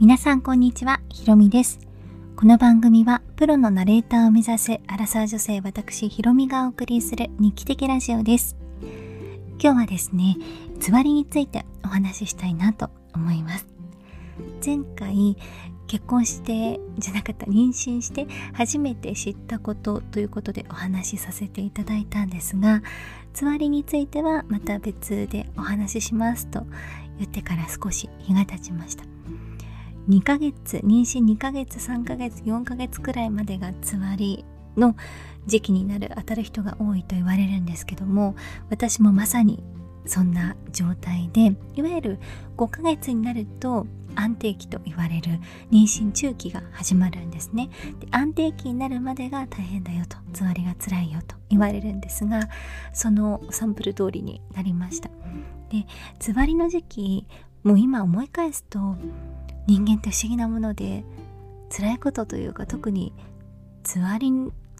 皆さんこんにちは、ひろみです。この番組はプロのナレーターを目指すアラサー女性私ひろみがお送りする日記的ラジオです。今日はですね、つわりについてお話ししたいなと思います。前回結婚してじゃなかった妊娠して初めて知ったことということでお話しさせていただいたんですがつわりについてはまた別でお話ししますと言ってから少し日が経ちました2ヶ月妊娠2ヶ月3ヶ月4ヶ月くらいまでがつわりの時期になる当たる人が多いと言われるんですけども私もまさにそんな状態でいわゆる5ヶ月になると安定期と言われる妊娠中期が始まるんですね。で安定期になるまでが大変だよとつわりが辛いよと言われるんですがそのサンプル通りになりました。でつわりの時期もう今思い返すと人間って不思議なもので辛いことというか特につわり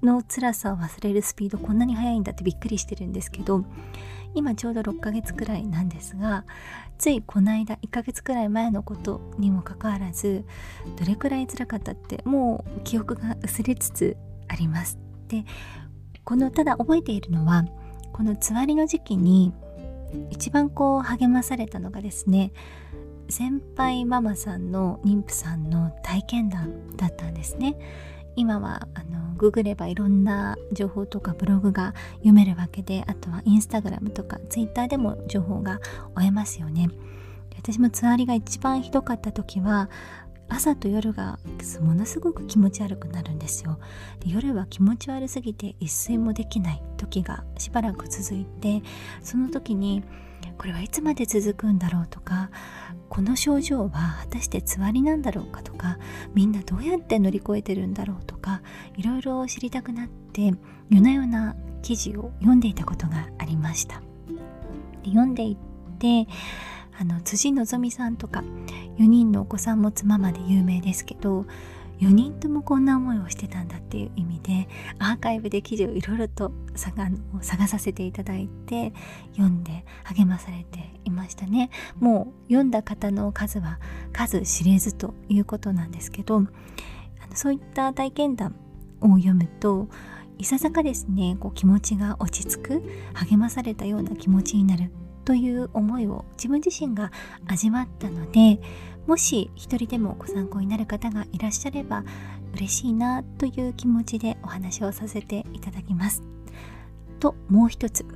の辛さを忘れるスピードこんなに速いんだってびっくりしてるんですけど今ちょうど6ヶ月くらいなんですがついこの間1ヶ月くらい前のことにもかかわらずどれくらい辛かったってもう記憶が薄れつつあります。でこのただ覚えているのはこのつわりの時期に一番こう励まされたのがですね先輩ママさんの妊婦さんの体験談だったんですね。今はあのググればいろんな情報とかブログが読めるわけであとはインスタグラムとかツイッターでも情報が追えますよね。私もつわりが一番ひどかった時は朝と夜がものすごく気持ち悪くなるんですよ。で夜は気持ち悪すぎて一睡もできない時がしばらく続いてその時にこれはいつまで続くんだろうとかこの症状は果たしてつわりなんだろうかとかみんなどうやって乗り越えてるんだろうとかいろいろ知りたくなって夜な夜な記事を読んでいたことがありました。読んでいってあの辻希美さんとか4人のお子さん持つママで有名ですけど4人ともこんな思いをしてたんだっていう意味でアーカイブで記事をいろいろと探させていただいて読んで励まされていましたね。もう読んだ方の数は数知れずということなんですけどあのそういった体験談を読むといささかですねこう気持ちが落ち着く励まされたような気持ちになるという思いを自分自身が味わったのでもし一人でもご参考になる方がいらっしゃれば嬉しいなという気持ちでお話をさせていただきます。ともう一つ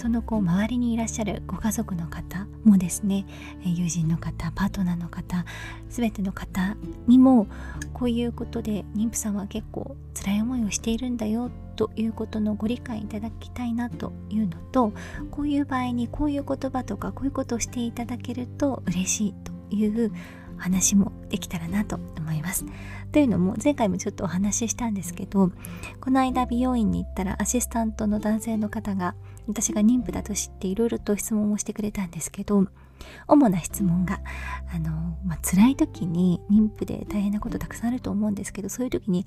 その子周りにいらっしゃるご家族の方もですね友人の方パートナーの方全ての方にもこういうことで妊婦さんは結構辛い思いをしているんだよということのご理解いただきたいなというのとこういう場合にこういう言葉とかこういうことをしていただけると嬉しいという話もできたらなと思います。というのも前回もちょっとお話ししたんですけどこの間美容院に行ったらアシスタントの男性の方が私が妊婦だと知っていろいろと質問をしてくれたんですけど主な質問があの、まあ、辛い時に妊婦で大変なことたくさんあると思うんですけどそういう時に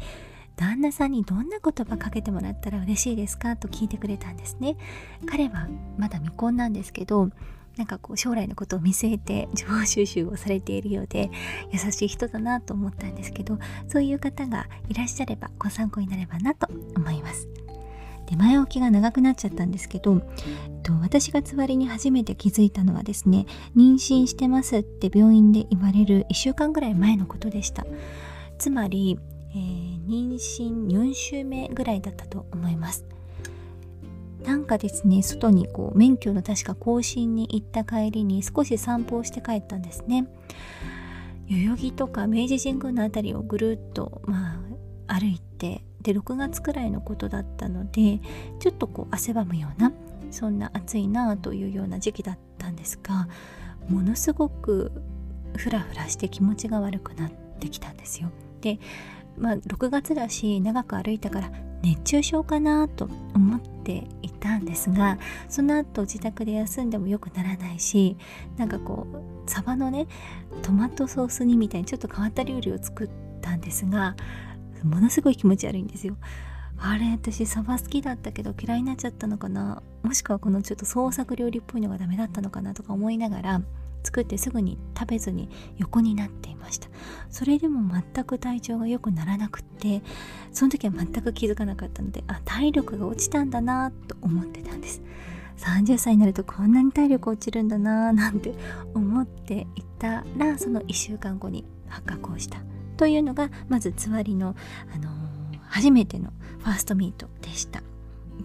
旦那さんにどんな言葉かけてもらったら嬉しいですか？と聞いてくれたんですね彼はまだ未婚なんですけどなんかこう将来のことを見据えて 情報収集をされているようで優しい人だなと思ったんですけどそういう方がいらっしゃればご参考になればなと思います。で前置きが長くなっちゃったんですけど、と、私がつわりに初めて気づいたのはですね妊娠してますって病院で言われる1週間ぐらい前のことでしたつまり、えー、妊娠4週目ぐらいだったと思いますなんかですね外にこう免許の確か更新に行った帰りに少し散歩をして帰ったんですね。代々木とか明治神宮の辺りをぐるっとまあ歩いてで6月くらいのことだったのでちょっとこう汗ばむようなそんな暑いなというような時期だったんですがものすごくフラフラして気持ちが悪くなってきたんですよ。でまあ6月だし長く歩いたから熱中症かなと思っていたんですがその後自宅で休んでも良くならないしなんかこうサバのねトマトソース煮みたいにちょっと変わった料理を作ったんですがものすごい気持ち悪いんですよ。あれ私サバ好きだったけど嫌いになっちゃったのかな？もしくはこのちょっと創作料理っぽいのがダメだったのかなとか思いながら作ってすぐに食べずに横になっていましたそれでも全く体調が良くならなくってその時は全く気づかなかったのであ体力が落ちたんだなと思ってたんです。30歳になるとこんなに体力落ちるんだななんて思っていたらその1週間後に発覚をした。というのがまずつわりの、あのー、初めてのファーストミートでした。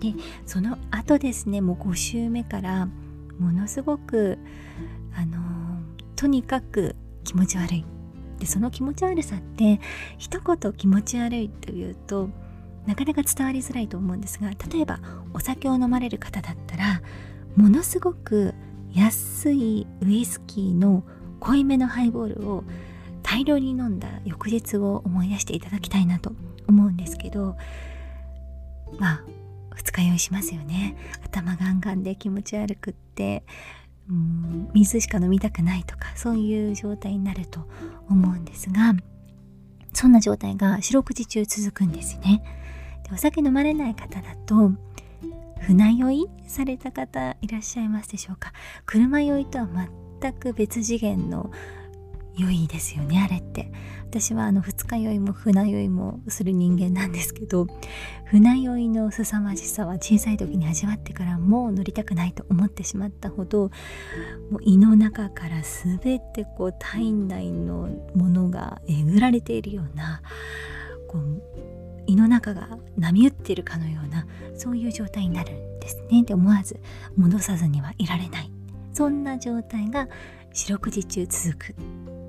でその後ですねもう5週目からものすごくあのー、とにかく気持ち悪い。でその気持ち悪さって一言気持ち悪いというとなかなか伝わりづらいと思うんですが例えばお酒を飲まれる方だったらものすごく安いウイスキーの濃いめのハイボールを大量に飲んだ翌日を思い出していただきたいなと思うんですけどまあ二日酔いしますよね。頭ガンガンで気持ち悪くってうん水しか飲みたくないとかそういう状態になると思うんですがそんな状態が四六時中続くんですね。でお酒飲まれない方だと船酔いされた方いらっしゃいますでしょうか？車酔いとは全く別次元の良いですよねあれって。私はあの二日酔いも船酔いもする人間なんですけど船酔いの凄まじさは小さい時に味わってからもう乗りたくないと思ってしまったほどもう胃の中から全てこう体内のものがえぐられているようなこう胃の中が波打っているかのようなそういう状態になるんですね。で思わず戻さずにはいられない。そんな状態が四六時中続く。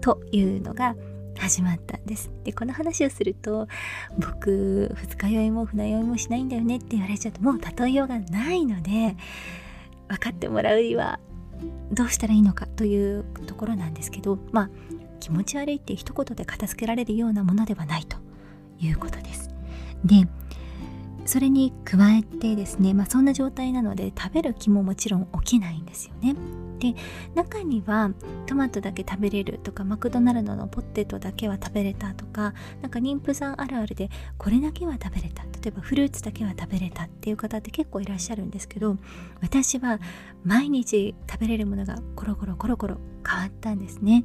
というのが始まったんですでこの話をすると僕二日酔いも船酔いもしないんだよねって言われちゃうともう例えようがないので分かってもらうにはどうしたらいいのかというところなんですけどまあ気持ち悪いって一言で片付けられるようなものではないということですでそれに加えてですね、まあ、そんな状態なので食べる気ももちろん起きないんですよね。で中にはトマトだけ食べれるとかマクドナルドのポテトだけは食べれたとかなんか妊婦さんあるあるでこれだけは食べれた例えばフルーツだけは食べれたっていう方って結構いらっしゃるんですけど私は毎日食べれるものがコロコロコロコロ変わったんですね。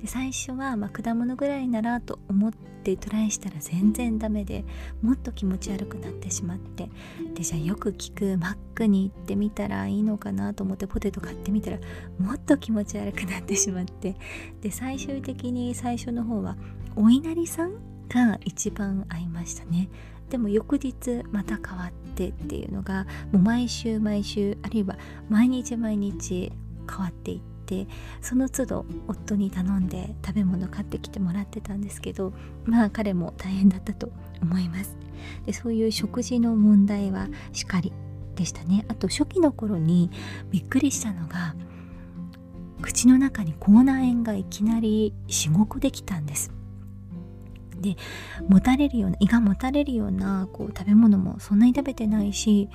で最初はま果物ぐらいならと思ってトライしたら全然ダメでもっと気持ち悪くなってしまってでじゃあよく聞くマックに行ってみたらいいのかなと思ってポテト買ってみたらもっと気持ち悪くなってしまってで最終的に最初の方はお稲荷さんが一番合いましたね。でも翌日また変わってっていうのがもう毎週毎週あるいは毎日毎日変わっていっててその都度夫に頼んで食べ物買ってきてもらってたんですけどまあ彼も大変だったと思います。でそういう食事の問題はしっかりでしたね。あと初期の頃にびっくりしたのが口の中に口内炎がいきなり45個できたんです。で持たれるような胃がもたれるようなこう食べ物もそんなに食べてないし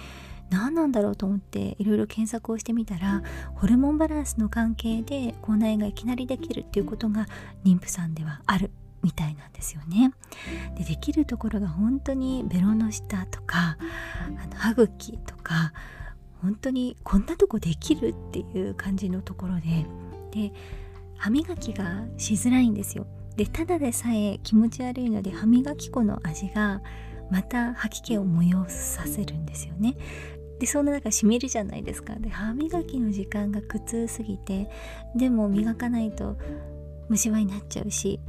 何なんだろうと思っていろいろ検索をしてみたらホルモンバランスの関係で口内炎がいきなりできるっていうことが妊婦さんではあるみたいなんですよね。でできるところが本当にベロの下とかあの歯茎とか本当にこんなとこできるっていう感じのところでで歯磨きがしづらいんですよ。でただでさえ気持ち悪いので歯磨き粉の味がまた吐き気を催させるんですよねでそんな中しみるじゃないですか。で歯磨きの時間が苦痛すぎてでも磨かないと虫歯になっちゃうし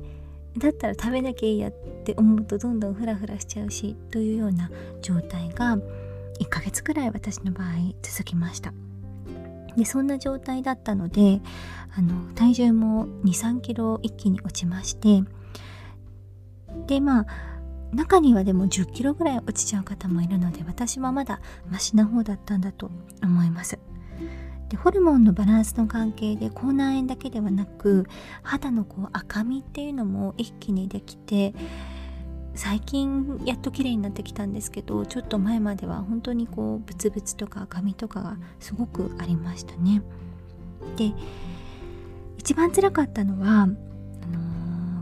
だったら食べなきゃいいやって思うとどんどんフラフラしちゃうしというような状態が1ヶ月くらい私の場合続きました。でそんな状態だったのであの体重も2 3キロ一気に落ちましてでまあ中にはでも10キロぐらい落ちちゃう方もいるので私はまだマシな方だったんだと思います。でホルモンのバランスの関係で口内炎だけではなく肌のこう赤みっていうのも一気にできて最近やっと綺麗になってきたんですけどちょっと前までは本当にこうブツブツとか赤みとかがすごくありましたね。で一番辛かったのはあの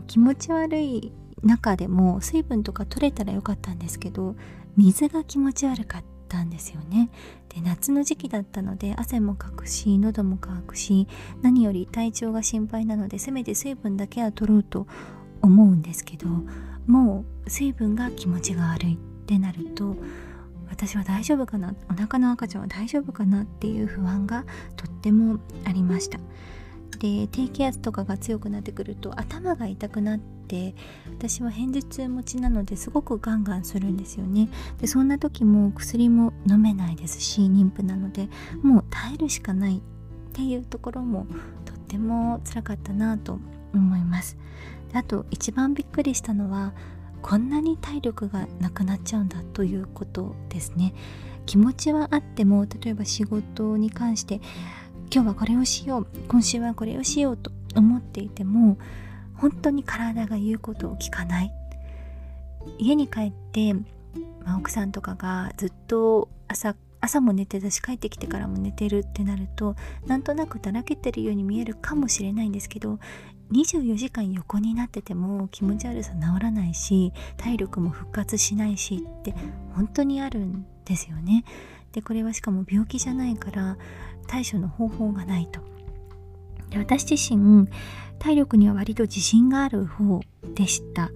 ー、気持ち悪い中でも水分とか取れたらよかったんですけど水が気持ち悪かったんですよね。で夏の時期だったので汗もかくし喉も乾くし何より体調が心配なのでせめて水分だけは取ろうと思うんですけどもう水分が気持ちが悪いってなると私は大丈夫かなお腹の赤ちゃんは大丈夫かなっていう不安がとってもありました。で低気圧とかが強くなってくると頭が痛くなって私は片頭痛持ちなのですごくガンガンするんですよね。でそんな時も薬も飲めないですし妊婦なのでもう耐えるしかないっていうところもとっても辛かったなと思います。あと一番びっくりしたのはこんなに体力がなくなっちゃうんだということですね。気持ちはあっても例えば仕事に関して今日はこれをしよう今週はこれをしようと思っていても本当に体が言うことを聞かない家に帰って、まあ、奥さんとかがずっと朝朝も寝てたし帰ってきてからも寝てるってなるとなんとなくだらけてるように見えるかもしれないんですけど24時間横になってても気持ち悪さ治らないし体力も復活しないしって本当にあるんですよね。でこれはしかも病気じゃないから対処の方法がないと。で私自身体力には割と自信がある方でした。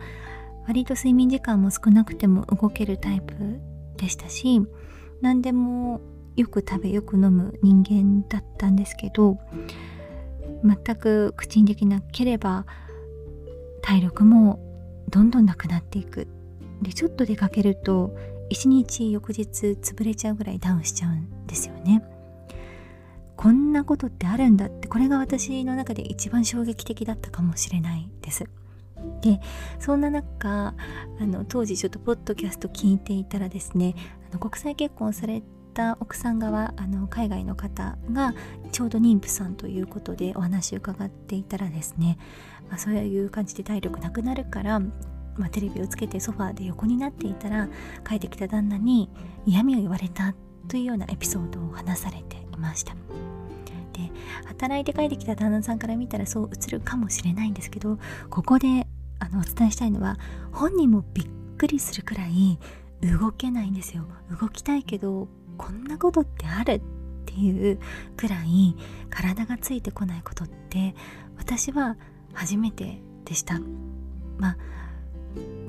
割と睡眠時間も少なくても動けるタイプでしたし何でもよく食べよく飲む人間だったんですけど全く口にできなければ体力もどんどんなくなっていくでちょっと出かけると一日翌日潰れちゃうぐらいダウンしちゃうんですよねこんなことってあるんだってこれが私の中で一番衝撃的だったかもしれないです。でそんな中あの当時ちょっとポッドキャスト聞いていたらですねあの国際結婚された奥さん側あの海外の方がちょうど妊婦さんということでお話を伺っていたらですね、まあ、そういう感じで体力なくなるからまあ、テレビをつけてソファーで横になっていたら帰ってきた旦那に嫌味を言われたというようなエピソードを話されていました。で働いて帰ってきた旦那さんから見たらそう映るかもしれないんですけどここであのお伝えしたいのは本人もびっくりするくらい動けないんですよ。動きたいけどこんなことってあるっていうくらい体がついてこないことって私は初めてでした。まあ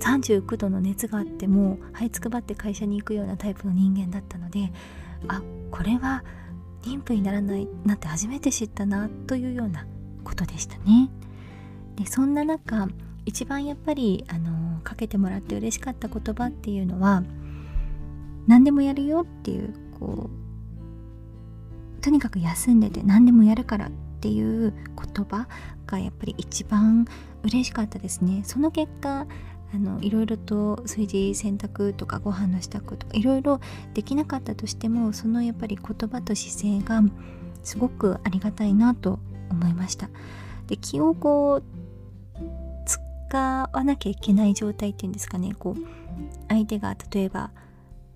39度の熱があっても這いつくばって会社に行くようなタイプの人間だったのであこれは妊婦にならないなって初めて知ったなというようなことでしたね。でそんな中一番やっぱりあのかけてもらって嬉しかった言葉っていうのは何でもやるよっていうこうとにかく休んでて何でもやるからっていう言葉がやっぱり一番嬉しかったですねその結果あのいろいろと炊事洗濯とかご飯の支度とかいろいろできなかったとしてもそのやっぱり言葉と姿勢がすごくありがたいなと思いました。で気をこう使わなきゃいけない状態っていうんですかね。こう相手が例えば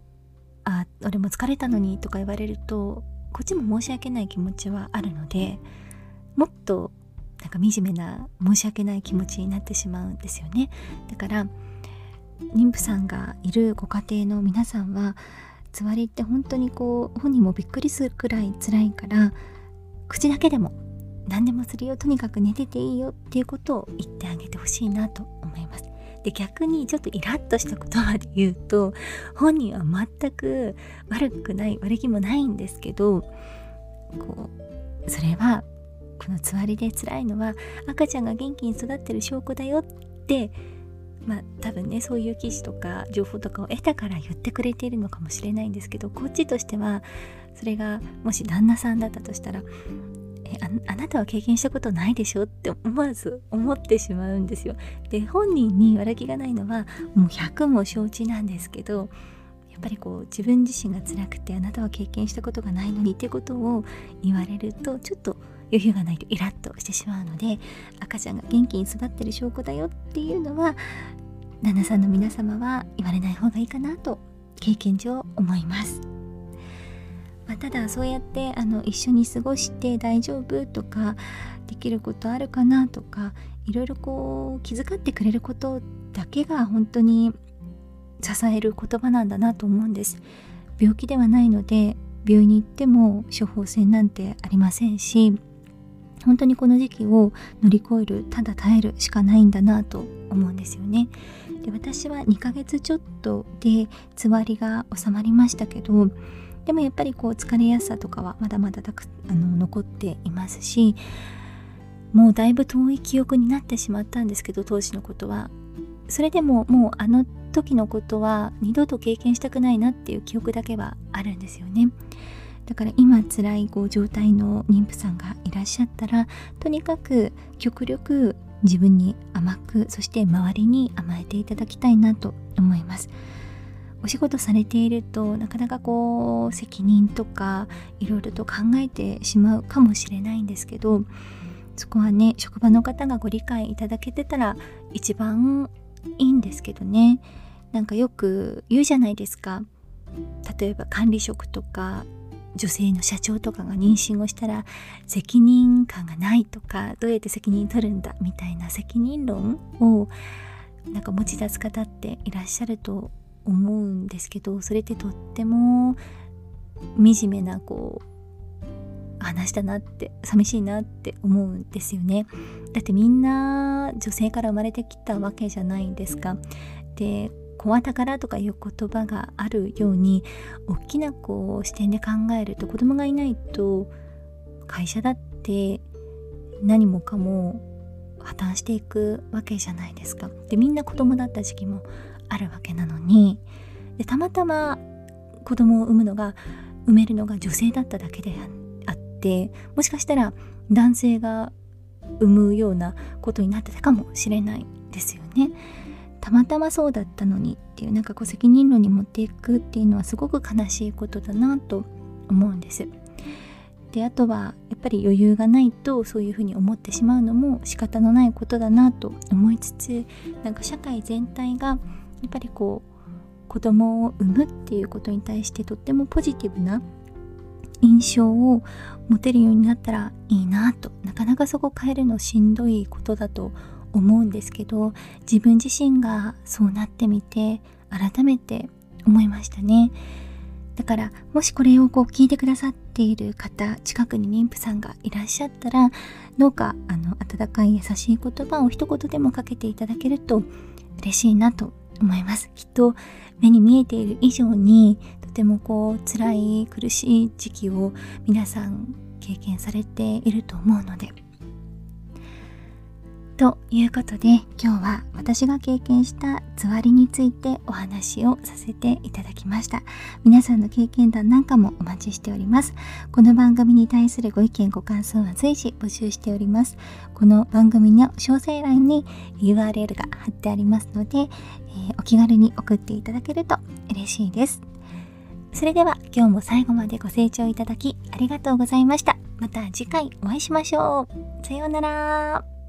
「あ俺も疲れたのに」とか言われるとこっちも申し訳ない気持ちはあるのでもっとなんか惨めな申し訳ない気持ちになってしまうんですよね。だから妊婦さんがいるご家庭の皆さんはつわりって本当にこう本人もびっくりするくらい辛いから口だけでも何でもするよ。とにかく寝てていいよっていうことを言ってあげてほしいなと思います。で逆にちょっとイラッとした言葉で言うと本人は全く悪くない悪気もないんですけどこうそれはこのつわりで辛いのは赤ちゃんが元気に育ってる証拠だよってまあ多分ねそういう記事とか情報とかを得たから言ってくれているのかもしれないんですけどこっちとしてはそれがもし旦那さんだったとしたらえあなたは経験したことないでしょって思わず思ってしまうんですよ。で本人に悪気がないのはもう100も承知なんですけどやっぱりこう自分自身が辛くてあなたは経験したことがないのにってことを言われるとちょっと余裕がないとイラッとしてしまうので赤ちゃんが元気に育ってる証拠だよっていうのは旦那さんの皆様は言われない方がいいかなと経験上思います。まあ、ただそうやってあの一緒に過ごして大丈夫とかできることあるかなとかいろいろこう気遣ってくれることだけが本当に支える言葉なんだなと思うんです。病気ではないので病院に行っても処方箋なんてありませんし本当にこの時期を乗り越えるただ耐えるしかないんだなと思うんですよね。で私は2ヶ月ちょっとでつわりが収まりましたけどでもやっぱりこう疲れやすさとかはまだまだたくあの残っていますしもうだいぶ遠い記憶になってしまったんですけど当時のことはそれでももうあの時のことは二度と経験したくないなっていう記憶だけはあるんですよねだから今辛いこう状態の妊婦さんがいらっしゃったらとにかく極力自分に甘くそして周りに甘えていただきたいなと思います。お仕事されているとなかなかこう責任とかいろいろと考えてしまうかもしれないんですけどそこはね職場の方がご理解いただけてたら一番いいんですけどね。なんかよく言うじゃないですか。例えば管理職とか女性の社長とかが妊娠をしたら責任感がないとかどうやって責任取るんだみたいな責任論をなんか持ち出す方っていらっしゃると思うんですけどそれってとっても惨めなこう話だなって寂しいなって思うんですよね。だってみんな女性から生まれてきたわけじゃないんですか。で小は宝とかいう言葉があるように大きなこう視点で考えると子供がいないと会社だって何もかも破綻していくわけじゃないですか。でみんな子供だった時期もあるわけなのにでたまたま子供を産むのが産めるのが女性だっただけであってもしかしたら男性が産むようなことになってたかもしれないですよね。たまたまそうだったのにっていうなんかこう責任論に持っていくっていうのはすごく悲しいことだなと思うんです。であとはやっぱり余裕がないとそういうふうに思ってしまうのも仕方のないことだなと思いつつなんか社会全体がやっぱりこう子供を産むっていうことに対してとってもポジティブな印象を持てるようになったらいいなとなかなかそこ変えるのしんどいことだと思うんですけど自分自身がそうなってみて改めて思いましたね。だからもしこれをこう聞いてくださっている方近くに妊婦さんがいらっしゃったらどうかあの温かい優しい言葉を一言でもかけていただけると嬉しいなと思います。きっと目に見えている以上にとてもこう辛い苦しい時期を皆さん経験されていると思うのでということで今日は私が経験したつわりについてお話をさせていただきました。皆さんの経験談なんかもお待ちしております。この番組に対するご意見ご感想は随時募集しております。この番組の詳細欄に URL が貼ってありますので、えー、お気軽に送っていただけると嬉しいです。それでは今日も最後までご清聴いただきありがとうございました。また次回お会いしましょう。さようなら。